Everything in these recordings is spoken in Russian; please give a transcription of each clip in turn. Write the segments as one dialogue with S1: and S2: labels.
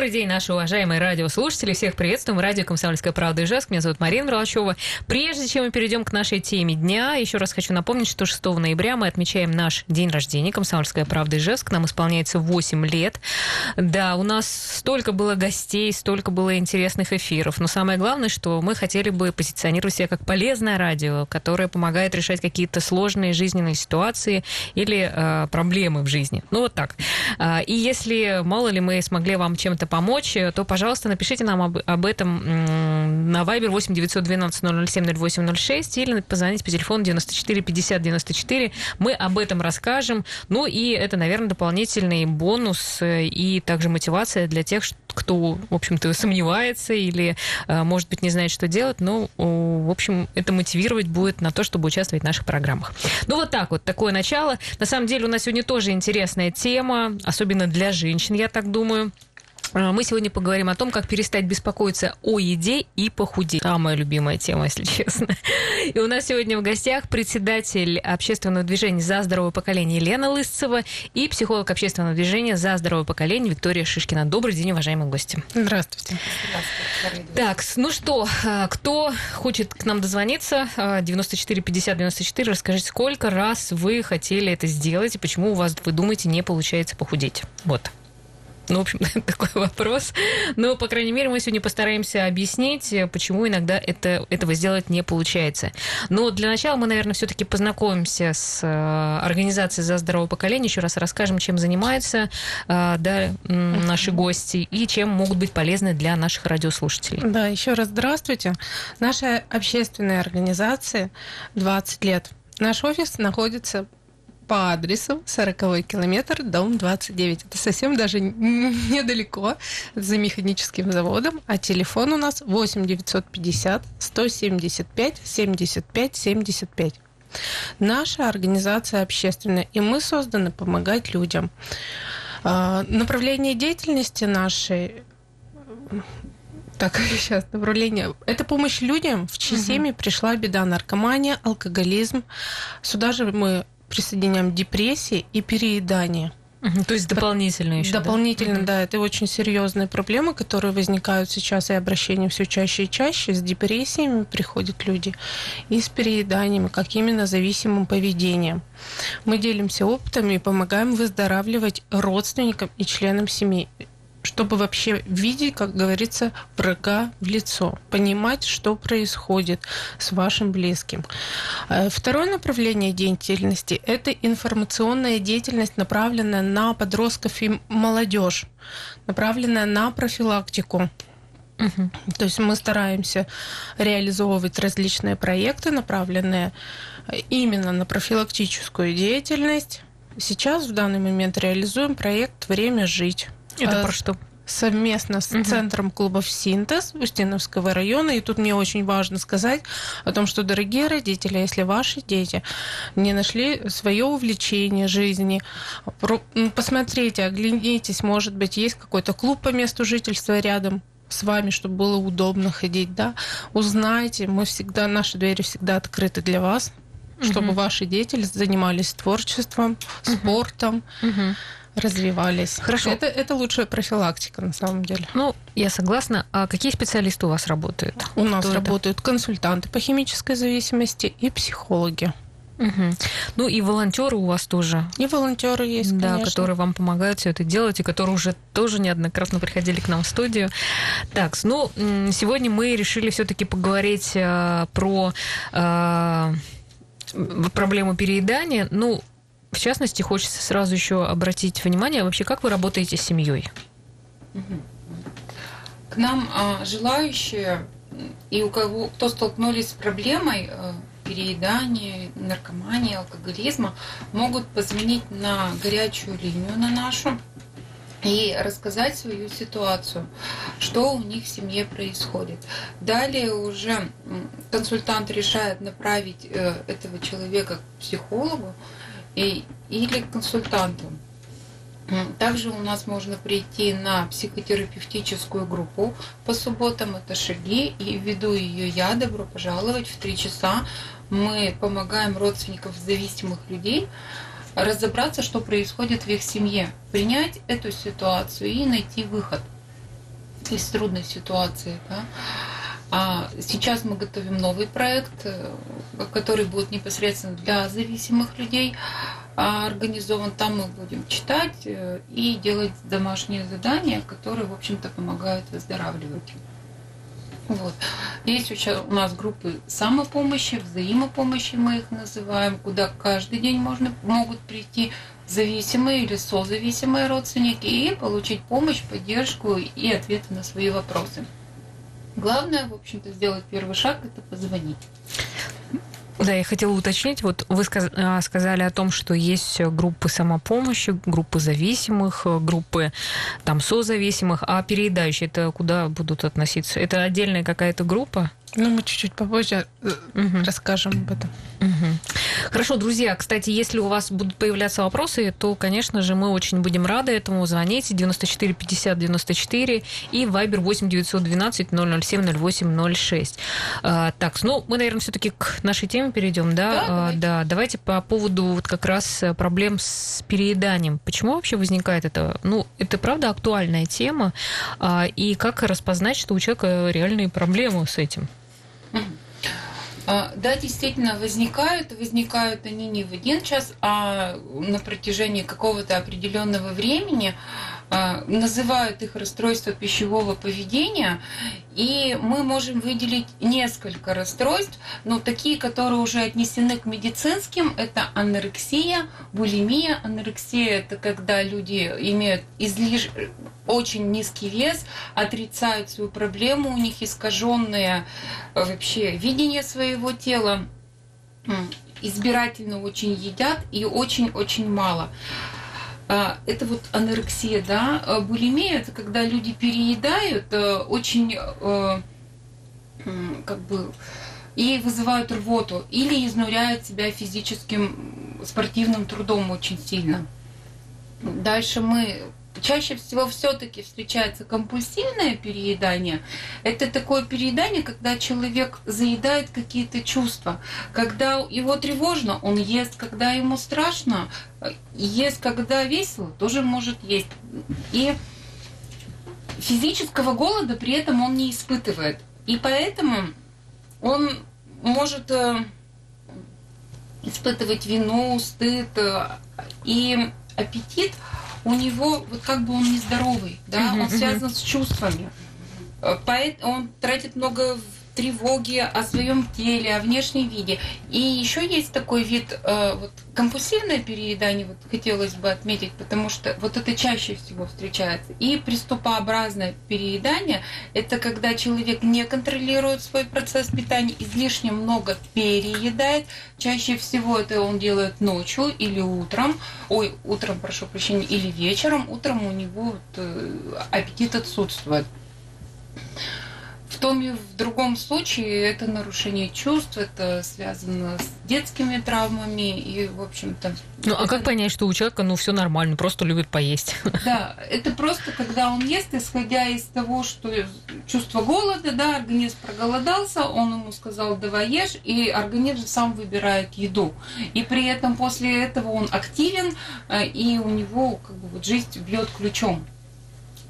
S1: Добрый день, наши уважаемые радиослушатели. Всех приветствуем. Радио «Комсомольская правда» Ижевск. Меня зовут Марина Мерлачева. Прежде чем мы перейдем к нашей теме дня, еще раз хочу напомнить, что 6 ноября мы отмечаем наш день рождения. «Комсомольская правда» Ижевск. Нам исполняется 8 лет. Да, у нас столько было гостей, столько было интересных эфиров. Но самое главное, что мы хотели бы позиционировать себя как полезное радио, которое помогает решать какие-то сложные жизненные ситуации или э, проблемы в жизни. Ну, вот так. А, и если, мало ли, мы смогли вам чем-то помочь, то, пожалуйста, напишите нам об, об этом на Viber 8 912 007 0806 или позвоните по телефону 94 50 94. Мы об этом расскажем. Ну и это, наверное, дополнительный бонус э, и также мотивация для тех, кто, в общем-то, сомневается или, э, может быть, не знает, что делать, но, в общем, это мотивировать будет на то, чтобы участвовать в наших программах. Ну, вот так вот, такое начало. На самом деле у нас сегодня тоже интересная тема, особенно для женщин, я так думаю. А, мы сегодня поговорим о том, как перестать беспокоиться о еде и похудеть. Самая любимая тема, если честно. И у нас сегодня в гостях председатель общественного движения «За здоровое поколение» Лена Лысцева и психолог общественного движения «За здоровое поколение» Виктория Шишкина. Добрый день, уважаемые гости.
S2: Здравствуйте.
S1: Здравствуйте. Так, ну что, а, кто хочет к нам дозвониться? 94 50 94. Расскажите, сколько раз вы хотели это сделать и почему у вас, вы думаете, не получается похудеть? Вот. Ну, в общем, такой вопрос. Но, по крайней мере, мы сегодня постараемся объяснить, почему иногда это, этого сделать не получается. Но для начала мы, наверное, все-таки познакомимся с э, организацией «За здоровое поколение», еще раз расскажем, чем занимаются э, да, наши гости и чем могут быть полезны для наших радиослушателей.
S2: Да, еще раз здравствуйте. Наша общественная организация 20 лет. Наш офис находится по адресу 40 километр, дом 29. Это совсем даже недалеко за механическим заводом. А телефон у нас 8 950 175 75 75. Наша организация общественная, и мы созданы помогать людям. А, направление деятельности нашей так, сейчас направление. Это помощь людям, в чьей угу. семье пришла беда, наркомания, алкоголизм. Сюда же мы присоединяем депрессии и переедание.
S1: То есть дополнительно еще.
S2: Дополнительно, да? да, это очень серьезные проблемы, которые возникают сейчас и обращения все чаще и чаще. С депрессиями приходят люди и с перееданиями, как именно зависимым поведением. Мы делимся опытами и помогаем выздоравливать родственникам и членам семьи чтобы вообще видеть, как говорится, врага в лицо, понимать, что происходит с вашим близким. Э, второе направление деятельности – это информационная деятельность, направленная на подростков и молодежь, направленная на профилактику. Угу. То есть мы стараемся реализовывать различные проекты, направленные именно на профилактическую деятельность. Сейчас в данный момент реализуем проект «Время жить».
S1: Это а, про что?
S2: совместно с угу. Центром клубов «Синтез» Устиновского района. И тут мне очень важно сказать о том, что, дорогие родители, если ваши дети не нашли свое увлечение жизни, посмотрите, оглянитесь, может быть, есть какой-то клуб по месту жительства рядом, с вами, чтобы было удобно ходить, да, узнайте, мы всегда, наши двери всегда открыты для вас, чтобы ваши дети занимались творчеством, спортом. Угу развивались.
S1: Хорошо.
S2: Это, это лучшая профилактика, на самом деле.
S1: Ну, я согласна. А какие специалисты у вас работают?
S2: У нас Кто работают это? консультанты по химической зависимости и психологи.
S1: Угу. Ну и волонтеры у вас тоже.
S2: И волонтеры есть,
S1: да, конечно. которые вам помогают все это делать и которые уже тоже неоднократно приходили к нам в студию. Так, ну сегодня мы решили все-таки поговорить э, про э, проблему переедания. Ну, в частности, хочется сразу еще обратить внимание, вообще, как вы работаете с семьей?
S3: К нам а, желающие и у кого кто столкнулись с проблемой а, переедания, наркомании, алкоголизма, могут позвонить на горячую линию на нашу и рассказать свою ситуацию, что у них в семье происходит. Далее уже консультант решает направить э, этого человека к психологу, и, или консультанту. Также у нас можно прийти на психотерапевтическую группу по субботам, это шаги, и ввиду ее я, добро пожаловать в три часа. Мы помогаем родственникам зависимых людей разобраться, что происходит в их семье, принять эту ситуацию и найти выход. из трудной ситуации. Да? А сейчас мы готовим новый проект, э, который будет непосредственно для зависимых людей а, организован. Там мы будем читать э, и делать домашние задания, которые, в общем-то, помогают выздоравливать. Вот. Есть у нас группы самопомощи, взаимопомощи мы их называем, куда каждый день можно, могут прийти зависимые или созависимые родственники и получить помощь, поддержку и ответы на свои вопросы. Главное, в общем-то, сделать первый шаг – это позвонить.
S1: Да, я хотела уточнить, вот вы а, сказали о том, что есть группы самопомощи, группы зависимых, группы там созависимых, а переедающие это куда будут относиться? Это отдельная какая-то группа?
S2: Ну, мы чуть-чуть попозже угу. расскажем об этом.
S1: Угу. Хорошо, друзья, кстати, если у вас будут появляться вопросы, то, конечно же, мы очень будем рады этому. Звоните 94 50 94 и Viber 8 912 007 08 06. А, так, ну, мы, наверное, все-таки к нашей теме перейдем, да?
S3: Да, давайте.
S1: да, давайте по поводу вот как раз проблем с перееданием. Почему вообще возникает это? Ну, это правда актуальная тема. А, и как распознать, что у человека реальные проблемы с этим?
S3: А, да, действительно, возникают. Возникают они не в один час, а на протяжении какого-то определенного времени. А, называют их расстройство пищевого поведения, и мы можем выделить несколько расстройств, но такие, которые уже отнесены к медицинским, это анорексия, булимия. Анорексия – это когда люди имеют излиш... очень низкий вес, отрицают свою проблему, у них искаженное вообще видение своего тела, избирательно очень едят и очень-очень мало. А, это вот анорексия, да, а, булимия, это когда люди переедают э, очень э, как бы и вызывают рвоту или изнуряют себя физическим спортивным трудом очень сильно. Дальше мы чаще всего все-таки встречается компульсивное переедание. Это такое переедание, когда человек заедает какие-то чувства. Когда его тревожно, он ест. Когда ему страшно, ест. Когда весело, тоже может есть. И физического голода при этом он не испытывает. И поэтому он может э, испытывать вину, стыд э, и аппетит – у него вот как бы он нездоровый, да, он связан с чувствами. Э, Поэтому он тратит много тревоги о своем теле, о внешнем виде. И еще есть такой вид э, вот, компульсивное переедание, вот хотелось бы отметить, потому что вот это чаще всего встречается. И приступообразное переедание – это когда человек не контролирует свой процесс питания, излишне много переедает. Чаще всего это он делает ночью или утром, ой, утром, прошу прощения, или вечером. Утром у него вот, э, аппетит отсутствует том и в другом случае это нарушение чувств, это связано с детскими травмами и, в общем-то...
S1: Ну, а как понять, что у человека, ну, все нормально, просто любит поесть?
S3: Да, это просто, когда он ест, исходя из того, что чувство голода, да, организм проголодался, он ему сказал, давай ешь, и организм сам выбирает еду. И при этом после этого он активен, э, и у него как бы вот жизнь бьет ключом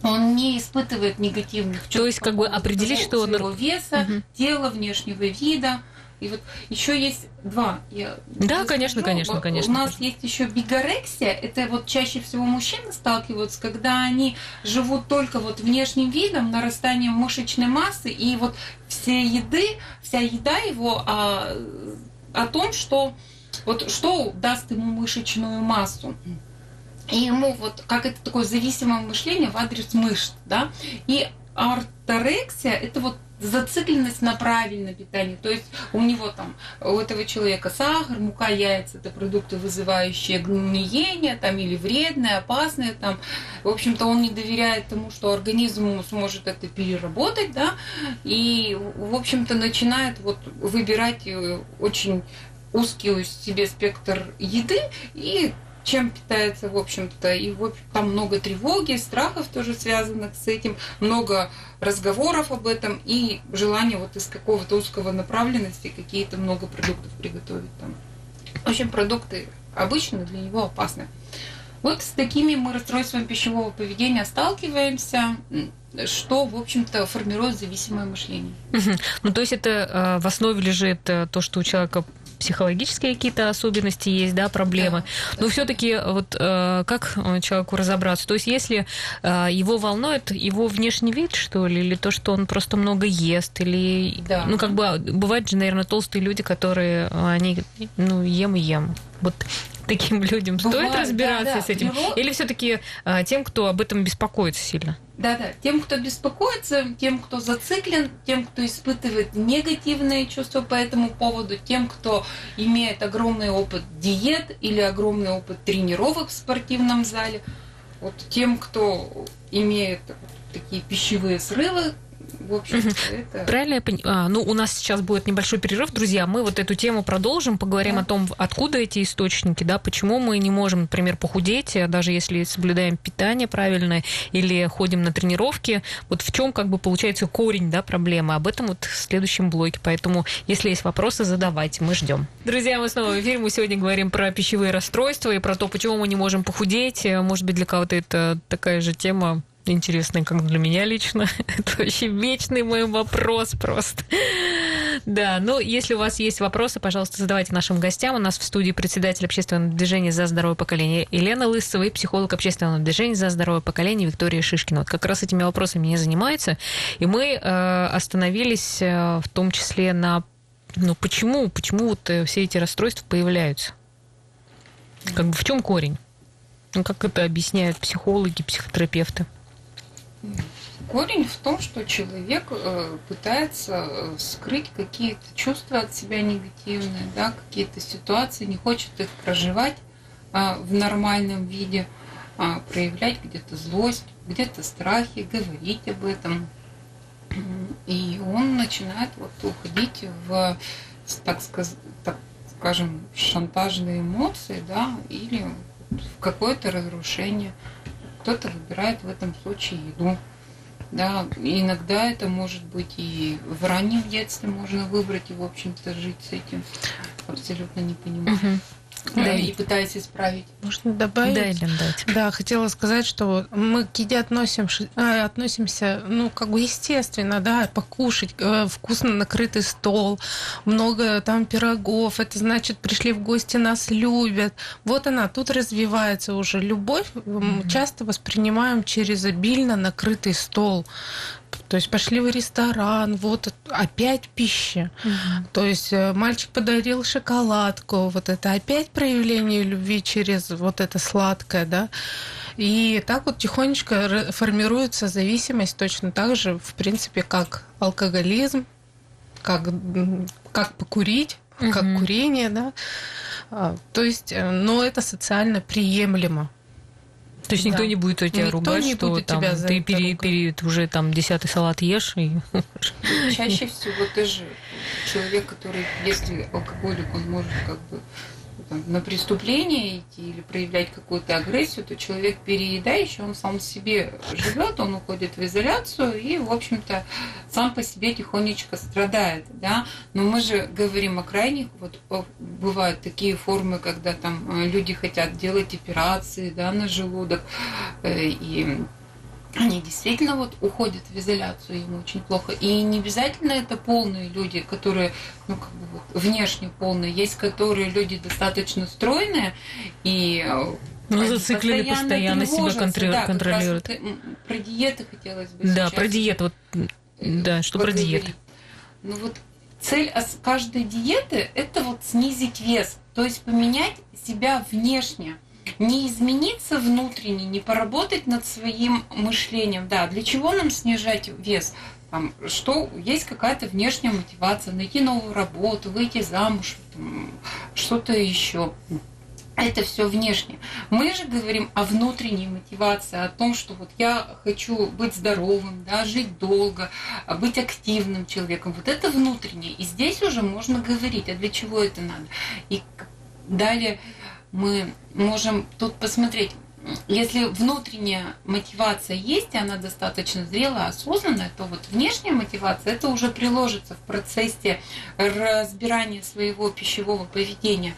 S3: он не испытывает негативных чувств.
S1: То есть, как бы определить, что он...
S3: Своего веса, угу. тела, внешнего вида. И вот еще есть два.
S1: Я да, конечно, конечно, конечно.
S3: У нас
S1: конечно.
S3: есть еще бигорексия. Это вот чаще всего мужчины сталкиваются, когда они живут только вот внешним видом, нарастанием мышечной массы, и вот все еды, вся еда его а, о том, что вот что даст ему мышечную массу. И ему вот, как это такое зависимое мышление в адрес мышц, да, и орторексия – это вот зацикленность на правильном питании. То есть у него там, у этого человека сахар, мука, яйца – это продукты, вызывающие гниение там, или вредные, опасные. Там. В общем-то, он не доверяет тому, что организм сможет это переработать, да, и, в общем-то, начинает вот выбирать э, очень узкий себе спектр еды и чем питается, в общем-то, и в общем, там много тревоги, страхов тоже связанных с этим, много разговоров об этом и желание вот из какого-то узкого направленности какие-то много продуктов приготовить там. В общем, продукты обычно для него опасны. Вот с такими мы расстройствами пищевого поведения сталкиваемся, что, в общем-то, формирует зависимое мышление.
S1: Ну, то есть это э, в основе лежит э, то, что у человека психологические какие-то особенности есть, да, проблемы. Да, Но все-таки вот э, как человеку разобраться? То есть если э, его волнует его внешний вид, что ли, или то, что он просто много ест, или да. ну как бы бывают же, наверное, толстые люди, которые они ну ем и ем. Вот таким людям Бывает, стоит разбираться да, да. с этим? Его... Или все-таки а, тем, кто об этом беспокоится сильно?
S3: Да-да, тем, кто беспокоится, тем, кто зациклен, тем, кто испытывает негативные чувства по этому поводу, тем, кто имеет огромный опыт диет или огромный опыт тренировок в спортивном зале, вот тем, кто имеет такие пищевые срывы, в общем это...
S1: Правильно я понимаю? А, ну, у нас сейчас будет небольшой перерыв, друзья. Мы вот эту тему продолжим, поговорим да. о том, откуда эти источники, да, почему мы не можем, например, похудеть, а даже если соблюдаем питание правильное или ходим на тренировки. Вот в чем как бы получается корень, да, проблемы. Об этом вот в следующем блоке. Поэтому, если есть вопросы, задавайте, мы ждем. Друзья, мы снова в эфире. Мы сегодня говорим про пищевые расстройства и про то, почему мы не можем похудеть. Может быть, для кого-то это такая же тема интересный, как для меня лично. Это вообще вечный мой вопрос просто. Да, ну, если у вас есть вопросы, пожалуйста, задавайте нашим гостям. У нас в студии председатель общественного движения «За здоровое поколение» Елена Лысова и психолог общественного движения «За здоровое поколение» Виктория Шишкина. Вот как раз этими вопросами не занимается. И мы э, остановились э, в том числе на ну, почему, почему вот э, все эти расстройства появляются? Как бы в чем корень? Ну, как это объясняют психологи, психотерапевты?
S3: Корень в том, что человек э, пытается э, скрыть какие-то чувства от себя негативные, да, какие-то ситуации, не хочет их проживать а, в нормальном виде, а, проявлять где-то злость, где-то страхи, говорить об этом. И он начинает вот уходить в, так, сказ, так скажем, шантажные эмоции, да, или в какое-то разрушение кто-то выбирает в этом случае еду. Да, иногда это может быть и в раннем детстве можно выбрать и, в общем-то, жить с этим абсолютно не понимая. Угу да. и пытаясь исправить.
S2: Можно добавить? Да, дайте. Да, хотела сказать, что мы к еде относимся, а, относимся, ну, как бы естественно, да, покушать, э, вкусно накрытый стол, много там пирогов, это значит, пришли в гости, нас любят. Вот она, тут развивается уже любовь, mm-hmm. часто воспринимаем через обильно накрытый стол. То есть пошли в ресторан, вот опять пища. Угу. То есть э, мальчик подарил шоколадку, вот это опять проявление любви через вот это сладкое, да. И так вот тихонечко формируется зависимость точно так же, в принципе, как алкоголизм, как, как покурить, угу. как курение, да. А, то есть, э, но это социально приемлемо.
S1: То есть никто да. не будет у тебя никто ругать, не что будет там, тебя ты пере, пере, уже там десятый салат ешь. И...
S3: Чаще всего ты же человек, который, если алкоголик, он может как бы там, на преступление идти или проявлять какую-то агрессию, то человек переедающий, он сам себе живет, он уходит в изоляцию и, в общем-то, сам по себе тихонечко страдает, да. Но мы же говорим о крайних, вот бывают такие формы, когда там э, люди хотят делать операции, да, на желудок, э, и они действительно вот уходят в изоляцию, им очень плохо. И не обязательно это полные люди, которые, ну, как бы вот, внешне полные. Есть, которые люди достаточно стройные и
S1: э, ну, зациклены постоянно, постоянно себя контр... да, контролируют. Вот, э,
S3: про диеты хотелось бы
S1: Да, сейчас. про диету. Вот, да, что про диеты?
S3: Ну вот цель каждой диеты – это вот снизить вес, то есть поменять себя внешне – не измениться внутренне, не поработать над своим мышлением. Да, для чего нам снижать вес? Там, что есть какая-то внешняя мотивация, найти новую работу, выйти замуж, что-то еще. Это все внешне. Мы же говорим о внутренней мотивации, о том, что вот я хочу быть здоровым, да, жить долго, быть активным человеком. Вот это внутреннее. И здесь уже можно говорить, а для чего это надо. И далее мы можем тут посмотреть, если внутренняя мотивация есть, и она достаточно зрелая, осознанная, то вот внешняя мотивация, это уже приложится в процессе разбирания своего пищевого поведения.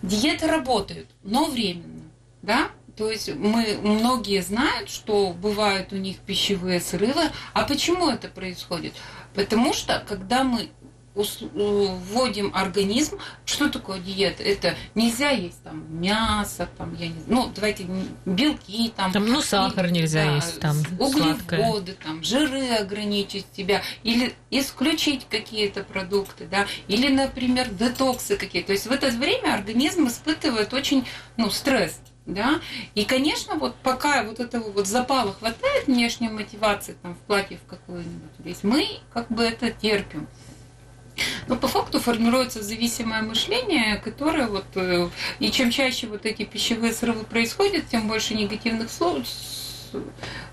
S3: Диеты работают, но временно. Да? То есть мы многие знают, что бывают у них пищевые срывы. А почему это происходит? Потому что когда мы вводим организм. Что такое диета? Это нельзя есть там мясо, там, я не знаю, ну, давайте белки, там,
S1: там ну, сахар и, нельзя да, есть, там,
S3: углеводы, там, жиры ограничить себя, или исключить какие-то продукты, да, или, например, детоксы какие-то. То есть в это время организм испытывает очень, ну, стресс. Да? И, конечно, вот пока вот этого вот запала хватает внешней мотивации там, в платье в какую-нибудь, мы как бы это терпим. Но по факту формируется зависимое мышление, которое вот... Э, и чем чаще вот эти пищевые срывы происходят, тем больше негативных слов,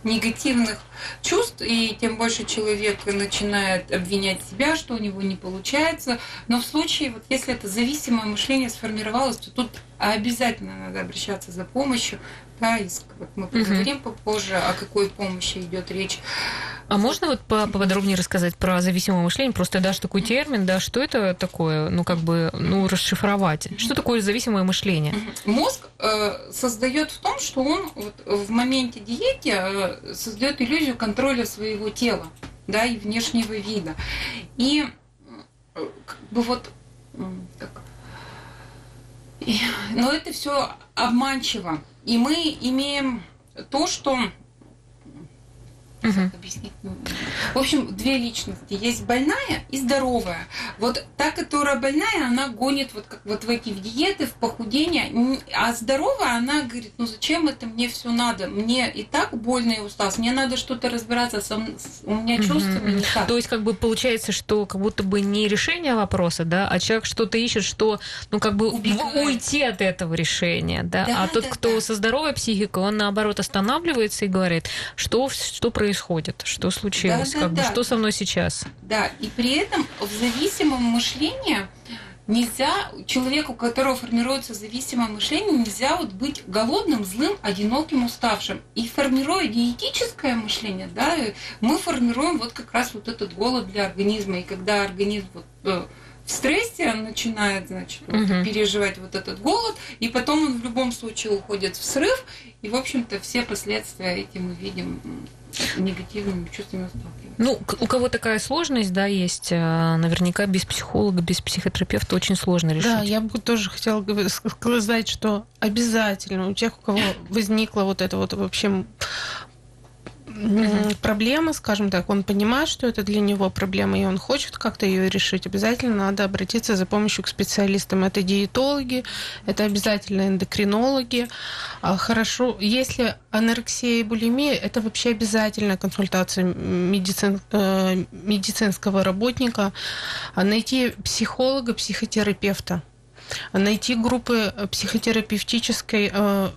S3: негативных чувств, и тем больше человек начинает обвинять себя, что у него не получается. Но в случае, вот если это зависимое мышление сформировалось, то тут обязательно надо обращаться за помощью. Да, вот мы поговорим угу. попозже, о какой помощи идет речь.
S1: А можно вот поподробнее рассказать про зависимое мышление? Просто дашь такой термин, да, что это такое, ну, как бы, ну, расшифровать. Что такое зависимое мышление?
S3: Мозг э, создает в том, что он вот, в моменте диеты э, создает иллюзию контроля своего тела, да, и внешнего вида. И э, как бы вот так, и, но это все обманчиво. И мы имеем то, что Угу. Объяснить. В общем, две личности. Есть больная и здоровая. Вот та, которая больная, она гонит вот как вот в эти в диеты, в похудение. А здоровая, она говорит, ну зачем это мне все надо? Мне и так больно и усталость. Мне надо что-то разбираться. Сам, у меня чувства угу. не так.
S1: То есть как бы получается, что как будто бы не решение вопроса, да, а человек что-то ищет, что, ну как бы Убегает. уйти от этого решения, да. да а тот, да, кто да. со здоровой психикой, он наоборот останавливается и говорит, что, что происходит происходит? Что случилось? Да, да, как да. бы, что со мной сейчас?
S3: Да, и при этом в зависимом мышлении нельзя человеку, у которого формируется зависимое мышление, нельзя вот быть голодным, злым, одиноким, уставшим. И формируя диетическое мышление, да, мы формируем вот как раз вот этот голод для организма. И когда организм вот, э, в стрессе он начинает, значит, вот, угу. переживать вот этот голод, и потом он в любом случае уходит в срыв, и, в общем-то, все последствия этим мы видим негативными чувствами сталкиваемся.
S1: Ну, у кого такая сложность, да, есть, э, наверняка без психолога, без психотерапевта очень сложно решить.
S2: Да, я бы тоже хотела сказать, что обязательно у тех, у кого возникла вот это вот вообще угу. проблема, скажем так, он понимает, что это для него проблема, и он хочет как-то ее решить, обязательно надо обратиться за помощью к специалистам. Это диетологи, это обязательно эндокринологи. А, хорошо, если анорексия и булимия, это вообще обязательная консультация медицин, э, медицинского работника. А найти психолога, психотерапевта найти группы психотерапевтической э,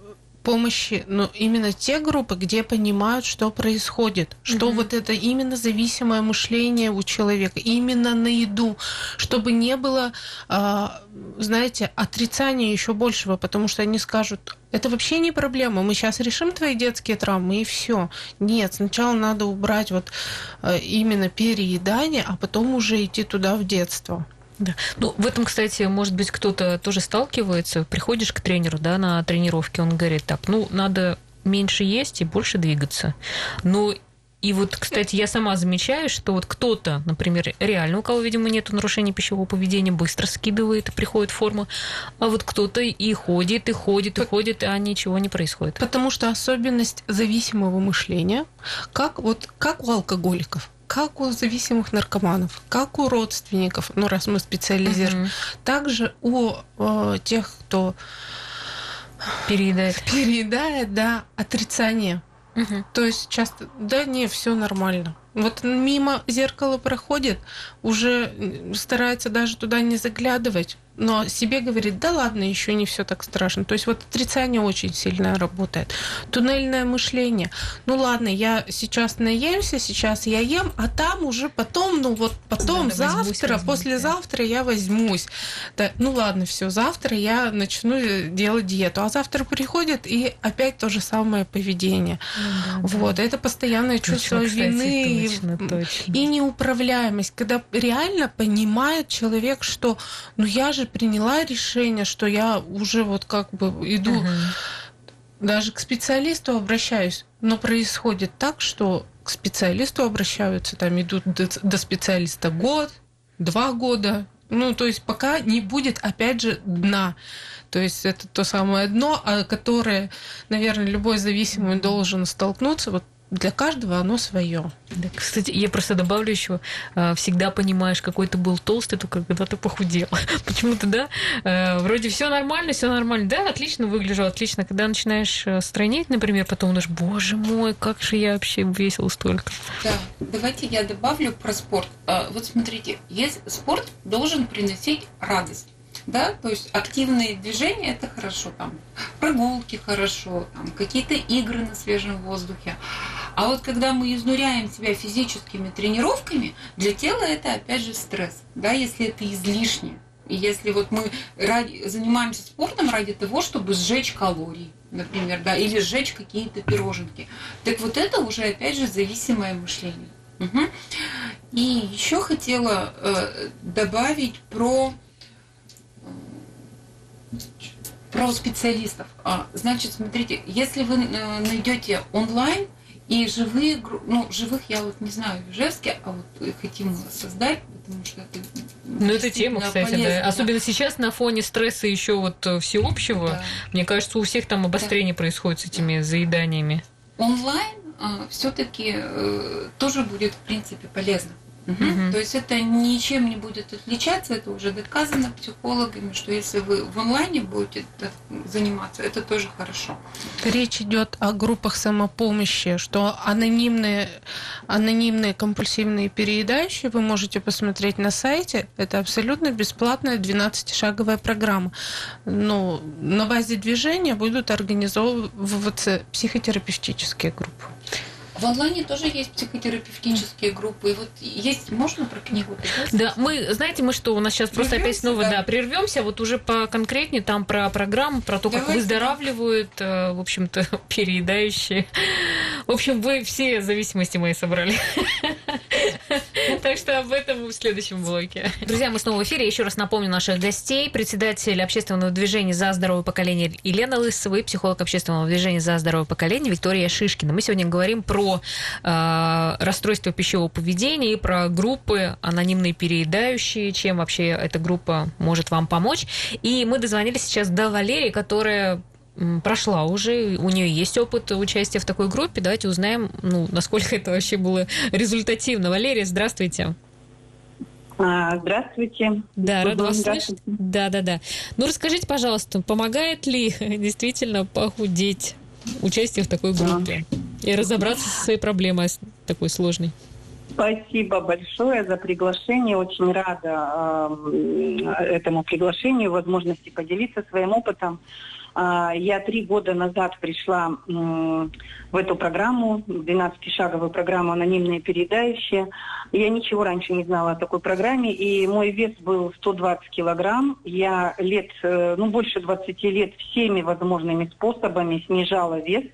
S2: помощи, но именно те группы, где понимают, что происходит, что угу. вот это именно зависимое мышление у человека, именно на еду, чтобы не было, а, знаете, отрицания еще большего, потому что они скажут, это вообще не проблема, мы сейчас решим твои детские травмы и все. Нет, сначала надо убрать вот а, именно переедание, а потом уже идти туда в детство.
S1: Да. Ну, в этом, кстати, может быть, кто-то тоже сталкивается. Приходишь к тренеру, да, на тренировке, он говорит, так, ну, надо меньше есть и больше двигаться. Но и вот, кстати, я сама замечаю, что вот кто-то, например, реально, у кого, видимо, нет нарушений пищевого поведения, быстро скидывает и приходит в форму, а вот кто-то и ходит, и ходит, и ходит, а ничего не происходит.
S2: Потому что особенность зависимого мышления, как вот как у алкоголиков как у зависимых наркоманов, как у родственников, ну раз мы специализируем, угу. также у э, тех, кто
S1: переедает,
S2: переедает, да, отрицание. Угу. То есть часто, да, не, все нормально. Вот мимо зеркала проходит, уже старается даже туда не заглядывать, но себе говорит, да ладно, еще не все так страшно. То есть вот отрицание очень сильно работает. Туннельное мышление. Ну ладно, я сейчас наемся, сейчас я ем, а там уже потом, ну вот потом, Надо завтра, возьмусь, возьмусь, послезавтра да. я возьмусь. Да, ну ладно, все, завтра я начну делать диету. А завтра приходит и опять то же самое поведение. Ну, да, вот, да. это постоянное чувство кстати, вины точно, и, точно. и неуправляемость, когда реально понимает человек, что ну я же приняла решение, что я уже вот как бы иду. Угу. даже к специалисту обращаюсь, но происходит так, что к специалисту обращаются, там идут до, до специалиста год, два года, ну, то есть пока не будет, опять же, дна. То есть это то самое дно, а которое, наверное, любой зависимый должен столкнуться. Вот для каждого оно свое.
S1: Да, кстати, я просто добавлю еще, а, всегда понимаешь, какой ты был толстый, только когда ты похудел. Почему-то, да, э, вроде все нормально, все нормально, да, отлично выгляжу, отлично. Когда начинаешь э, странить, например, потом думаешь, боже мой, как же я вообще весил столько.
S3: Да, давайте я добавлю про спорт. А, вот смотрите, есть спорт должен приносить радость да, то есть активные движения это хорошо, там прогулки хорошо, там какие-то игры на свежем воздухе. А вот когда мы изнуряем себя физическими тренировками, для тела это опять же стресс, да, если это излишне. И если вот мы ради, занимаемся спортом ради того, чтобы сжечь калории, например, да, или сжечь какие-то пироженки, так вот это уже опять же зависимое мышление. Угу. И еще хотела э, добавить про про специалистов. А, значит, смотрите, если вы э, найдете онлайн и живые, ну, живых я вот не знаю в Ижевске, а вот хотим создать, потому что это
S1: ну, это тема, кстати, полезно, да. Особенно сейчас на фоне стресса еще вот э, всеобщего. Да. Мне кажется, у всех там обострение да. происходит с этими заеданиями.
S3: Онлайн а, все-таки э, тоже будет, в принципе, полезно. Угу. То есть это ничем не будет отличаться, это уже доказано психологами, что если вы в онлайне будете заниматься, это тоже хорошо.
S2: Речь идет о группах самопомощи, что анонимные, анонимные компульсивные переедающие вы можете посмотреть на сайте. Это абсолютно бесплатная 12-шаговая программа. Но на базе движения будут организовываться психотерапевтические группы.
S3: В онлайне тоже есть психотерапевтические группы. И вот есть, можно про книгу?
S1: Да, мы, знаете, мы что, у нас сейчас просто опять снова, да, да прервемся, вот уже по конкретнее там про программу, про то, Давайте. как выздоравливают, э, в общем-то, переедающие. В общем, вы все зависимости мои собрали. Так что об этом в следующем блоке. Друзья, мы снова в эфире. Еще раз напомню наших гостей. Председатель общественного движения «За здоровое поколение» Елена Лысова и психолог общественного движения «За здоровое поколение» Виктория Шишкина. Мы сегодня говорим про э, расстройство пищевого поведения и про группы анонимные переедающие, чем вообще эта группа может вам помочь. И мы дозвонились сейчас до Валерии, которая прошла уже, у нее есть опыт участия в такой группе. Давайте узнаем, ну, насколько это вообще было результативно. Валерия, здравствуйте.
S4: А, здравствуйте.
S1: Да, рада вас слышать. Да, да, да. Ну, расскажите, пожалуйста, помогает ли действительно похудеть участие в такой группе да. и разобраться со своей проблемой такой сложной?
S4: Спасибо большое за приглашение. Очень рада э, этому приглашению, возможности поделиться своим опытом. А, я три года назад пришла в эту программу, 12-шаговую программу «Анонимные передающие». Я ничего раньше не знала о такой программе, и мой вес был 120 килограмм. Я лет, э, ну, больше 20 лет всеми возможными способами снижала вес.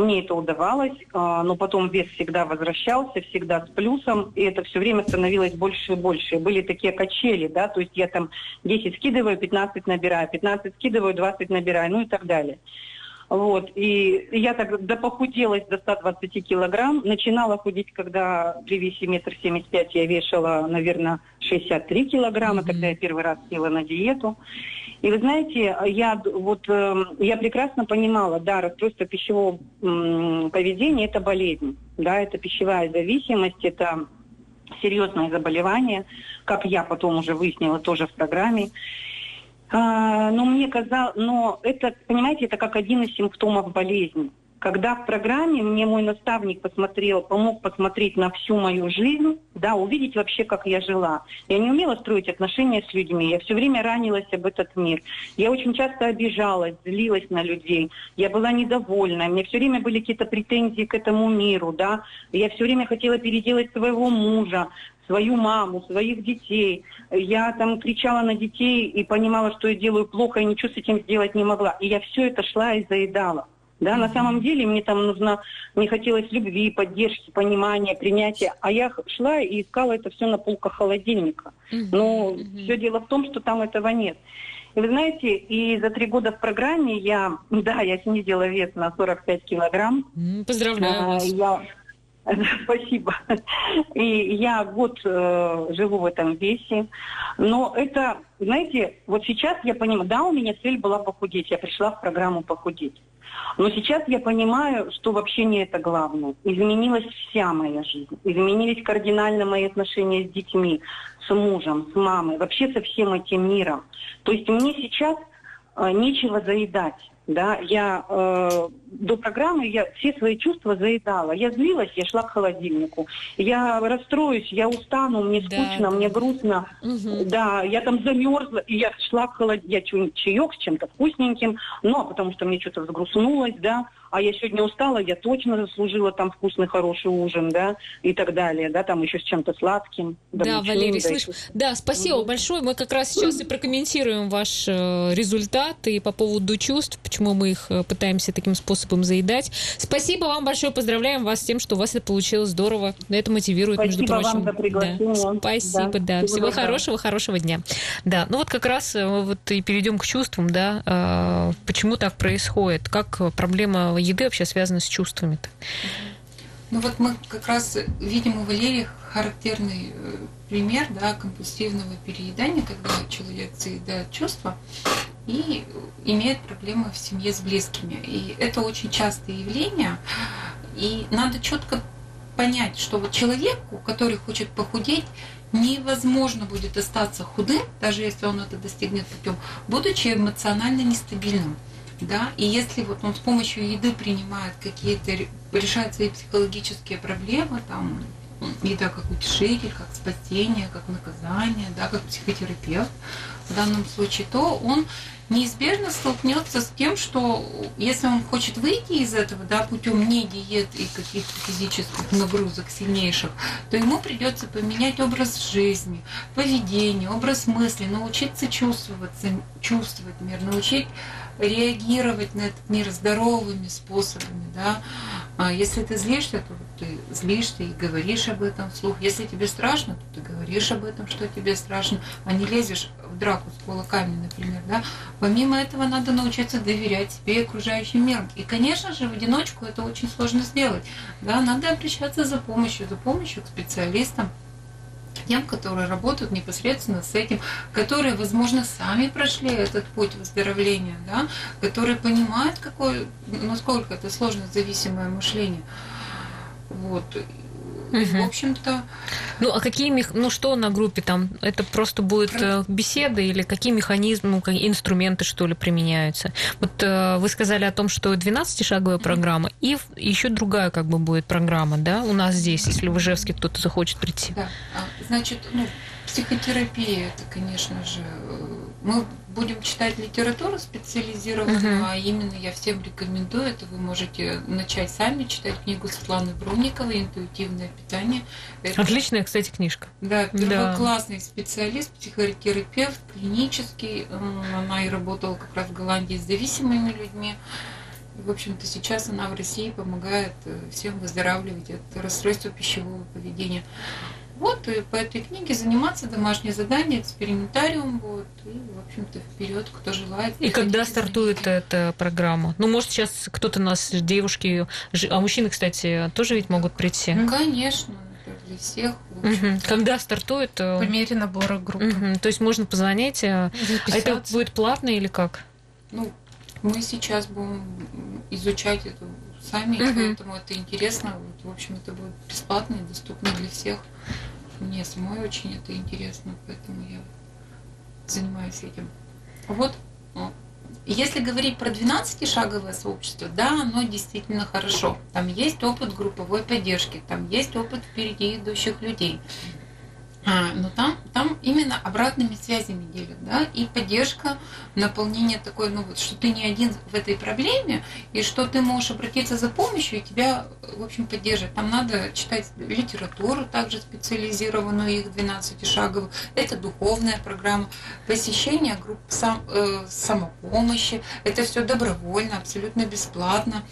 S4: Мне это удавалось, а, но потом вес всегда возвращался, всегда с плюсом, и это все время становилось больше и больше. Были такие качели, да, то есть я там 10 скидываю, 15 набираю, 15 скидываю, 20 набираю, ну и так далее. Вот. И я так допохуделась до 120 килограмм. Начинала худеть, когда при весе метр семьдесят пять я вешала, наверное, 63 килограмма, mm-hmm. когда я первый раз села на диету. И вы знаете, я вот э, я прекрасно понимала, да, расстройство пищевого поведения это болезнь, да, это пищевая зависимость, это серьезное заболевание, как я потом уже выяснила тоже в программе. А, но мне казалось, но это, понимаете, это как один из симптомов болезни когда в программе мне мой наставник посмотрел, помог посмотреть на всю мою жизнь, да, увидеть вообще, как я жила. Я не умела строить отношения с людьми, я все время ранилась об этот мир. Я очень часто обижалась, злилась на людей, я была недовольна, мне все время были какие-то претензии к этому миру, да. Я все время хотела переделать своего мужа, свою маму, своих детей. Я там кричала на детей и понимала, что я делаю плохо, и ничего с этим сделать не могла. И я все это шла и заедала. Да, на самом деле мне там нужно, мне хотелось любви, поддержки, понимания, принятия. А я шла и искала это все на полках холодильника. Но все дело в том, что там этого нет. И вы знаете, и за три года в программе я, да, я снизила вес на 45 килограмм.
S1: Поздравляю
S4: А,
S1: вас.
S4: Я Спасибо. И я год э, живу в этом весе. Но это, знаете, вот сейчас я понимаю, да, у меня цель была похудеть. Я пришла в программу похудеть. Но сейчас я понимаю, что вообще не это главное. Изменилась вся моя жизнь. Изменились кардинально мои отношения с детьми, с мужем, с мамой, вообще со всем этим миром. То есть мне сейчас э, нечего заедать. Да, я э, до программы я все свои чувства заедала. Я злилась, я шла к холодильнику. Я расстроюсь, я устану, мне скучно,
S1: да.
S4: мне грустно.
S1: Мгм.
S4: Да, я там замерзла, и я шла к холодильнику, я чаек с чем-то вкусненьким, но потому что мне что-то взгрустнулось, да, а я сегодня устала, я точно заслужила там вкусный, хороший ужин, да, и так далее, да, там еще с чем-то сладким.
S1: Да,
S4: мучным,
S1: Валерий,
S4: да,
S1: слышь, да, спасибо большое. Мы как раз сейчас и прокомментируем ваш э, результат и по поводу чувств, почему мы их э, пытаемся таким способом заедать. Спасибо вам большое, поздравляем вас с тем, что у вас это получилось здорово. Это мотивирует, между
S4: Спасибо
S1: прочим.
S4: вам за приглашение.
S1: Да. Спасибо, да.
S4: Да, всего доброго.
S1: хорошего, хорошего дня. Да, ну вот как раз э, вот и перейдем к чувствам, да. э, Почему так происходит? Как проблема еды вообще связана с чувствами-то?
S3: Ну вот мы как раз видим у Валерии характерный э, пример да, компульсивного переедания, когда человек заедает чувства и имеет проблемы в семье с близкими. И это очень частое явление. И надо четко понять, что вот человеку, который хочет похудеть, невозможно будет остаться худым, даже если он это достигнет путем, будучи эмоционально нестабильным. Да? И если вот он с помощью еды принимает какие-то, ре- решает свои психологические проблемы, там, еда как утешитель, как спасение, как наказание, да, как психотерапевт в данном случае, то он неизбежно столкнется с тем, что если он хочет выйти из этого, да, путем не диет и каких-то физических нагрузок сильнейших, то ему придется поменять образ жизни, поведение, образ мысли, научиться чувствоваться, чувствовать мир, научить реагировать на этот мир здоровыми способами, да. А если ты злишься, то ты злишься и говоришь об этом вслух. Если тебе страшно, то ты говоришь об этом, что тебе страшно, а не лезешь в драку с кулаками, например, да. Помимо этого, надо научиться доверять себе и окружающим миром. И, конечно же, в одиночку это очень сложно сделать. Да, надо обращаться за помощью, за помощью к специалистам, тем, которые работают непосредственно с этим, которые, возможно, сами прошли этот путь выздоровления, да, которые понимают, какой, насколько это сложно зависимое мышление. Вот. И,
S1: Мгм.
S3: В общем-то,
S1: Ну, а какие мех... ну что на группе там? Это просто будет э, беседа или какие механизмы, ну, инструменты, что ли, применяются? Вот э, вы сказали о том, что 12-шаговая программа, и еще другая как бы будет программа, да, у нас здесь, если в Ижевске кто-то захочет прийти.
S3: Да, а, значит, ну, психотерапия, это, конечно же, э, мы будем читать литературу специализированную,
S1: Мгм.
S3: а именно я всем рекомендую, это вы можете начать сами читать книгу Светланы Бруниковой «Интуитивное питание». Это,
S1: Отличная, кстати, книжка.
S3: Да,
S1: Да.
S3: первоклассный специалист, психотерапевт, клинический. Она и работала как раз в Голландии с зависимыми людьми. В общем-то, сейчас она в России помогает э, всем выздоравливать от расстройства пищевого поведения. Вот, и по этой книге заниматься, домашнее задание, экспериментариум, вот, и, в общем-то, вперед, кто желает.
S1: И когда стартует эта программа? Ну, может, сейчас кто-то нас, девушки, а мужчины, кстати, тоже ведь могут прийти.
S3: Ну, конечно, для всех. общем-то.
S1: Когда стартует? э,
S2: По мере набора группы.
S1: мгм. То есть можно позвонить. э, А это
S2: Записаться.
S1: будет платно или как?
S3: Ну, мы сейчас будем изучать это сами,
S1: Мгм.
S3: поэтому это интересно. Вот, в общем, это будет бесплатно и доступно для всех. Мне самой очень это интересно, поэтому я занимаюсь этим. Вот. Если говорить про 12-шаговое сообщество, да, оно действительно хорошо. Там есть опыт групповой поддержки, там есть опыт впереди идущих людей. А, но там, там именно обратными связями делят, да, и поддержка, наполнение такое, ну вот, что ты не один в этой проблеме, и что ты можешь обратиться за помощью, и тебя, в общем, поддерживать. Там надо читать литературу, также специализированную, их 12 шагов. Это духовная программа, посещение групп сам, э, самопомощи, это все добровольно, абсолютно бесплатно.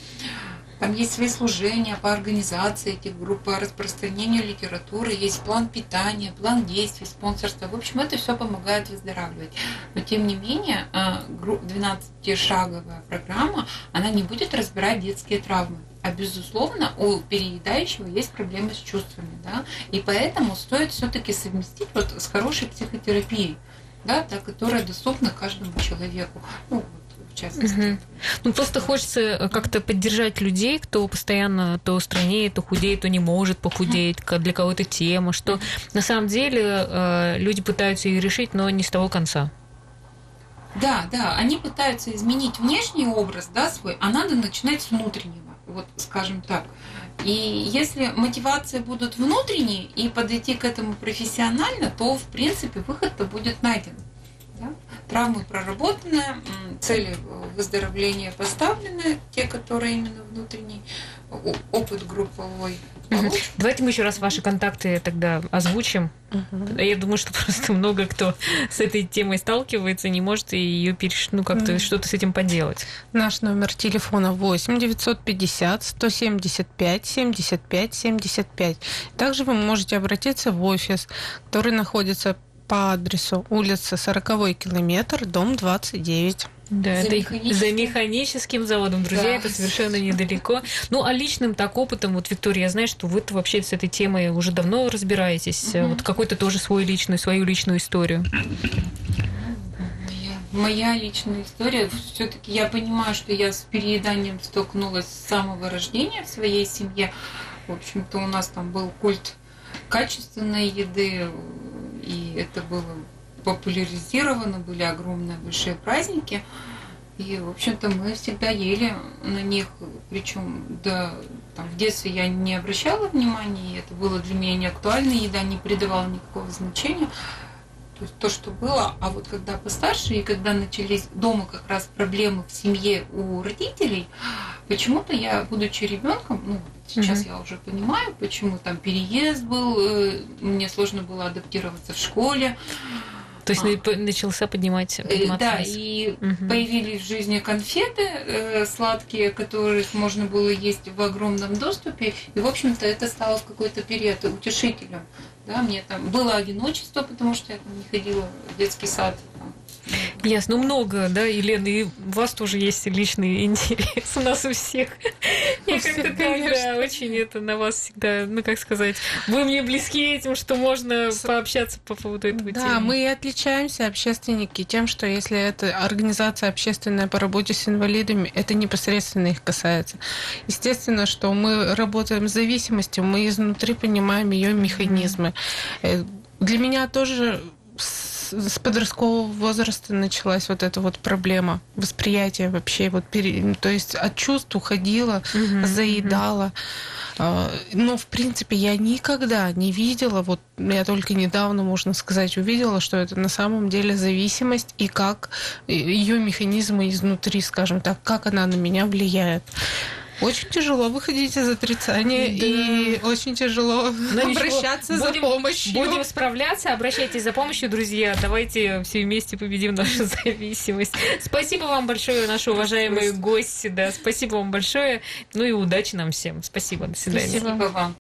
S3: Там есть свои служения по организации этих групп, по распространению литературы, есть план питания, план действий, спонсорства. В общем, это все помогает выздоравливать. Но тем не менее, 12-шаговая программа, она не будет разбирать детские травмы. А безусловно, у переедающего есть проблемы с чувствами, да, и поэтому стоит все-таки совместить вот с хорошей психотерапией, да, та, которая доступна каждому человеку. Ну, частности. Угу.
S1: Ну, просто хочется э, как-то поддержать людей, кто постоянно то страннее, то худеет, то не может похудеть, для кого-то тема, что на самом деле э, люди пытаются ее решить, но не с того конца.
S3: Да, да, они пытаются изменить внешний образ, да, свой, а надо начинать с внутреннего, вот скажем так. И если мотивации будут внутренние и подойти к этому профессионально, то, в принципе, выход-то будет найден. Травмы проработаны, цели выздоровления поставлены, те, которые именно внутренний опыт групповой.
S1: Угу. Давайте мы еще раз ваши контакты тогда озвучим. Угу. Я думаю, что просто много кто с этой темой сталкивается, не может ее переш... ну, как-то угу. что-то с этим поделать.
S2: Наш номер телефона 8 950 175 75 75. Также вы можете обратиться в офис, который находится по адресу улица 40 километр, дом 29.
S1: Да, за, это механическим... за механическим заводом, друзья, да. это совершенно недалеко. Ну, а личным так опытом, вот, Виктория, я знаю, что вы вообще с этой темой уже давно разбираетесь. Угу. Вот какой-то тоже свой личный, свою личную историю.
S3: Моя личная история, все-таки я понимаю, что я с перееданием столкнулась с самого рождения в своей семье. В общем-то, у нас там был культ качественной еды, и это было популяризировано, были огромные большие праздники. И, в общем-то, мы всегда ели на них, причем да, там, в детстве я не обращала внимания, это было для меня не актуально, еда не придавала никакого значения. То есть то, что было, а вот когда постарше, и когда начались дома как раз проблемы в семье у родителей, почему-то я, будучи ребенком, ну, сейчас угу. я уже понимаю, почему там переезд был, э, мне сложно было адаптироваться в школе.
S1: То есть а. начался поднимать,
S3: э, Да, и угу. появились в жизни конфеты э, сладкие, которых можно было есть в огромном доступе. И, в общем-то, это стало в какой-то период утешителем. Да, мне там было одиночество, потому что я там не ходила в детский сад.
S1: Ясно. Ну, много, да, Елена, и у вас тоже есть личный интерес. У нас у всех. Я как-то да, очень это на вас всегда, ну, как сказать, вы мне близки этим, что можно пообщаться по поводу этого
S2: Да, мы и отличаемся, общественники, тем, что если это организация общественная по работе с инвалидами, это непосредственно их касается. Естественно, что мы работаем с зависимостью, мы изнутри понимаем ее механизмы. Э, для меня тоже с подросткового возраста началась вот эта вот проблема восприятия вообще. Вот, пере... То есть от чувств уходила, угу, заедала. Угу. Но, в принципе, я никогда не видела, вот я только недавно, можно сказать, увидела, что это на самом деле зависимость и как ее механизмы изнутри, скажем так, как она на меня влияет. Очень тяжело выходить из отрицания да. и очень тяжело Но ну, обращаться ничего, за помощью.
S1: Будем справляться, обращайтесь за помощью, друзья. Давайте все вместе победим нашу зависимость. Спасибо вам большое, наши уважаемые гости. Да, спасибо вам большое. Ну и удачи нам всем. Спасибо. До свидания.
S3: Спасибо вам.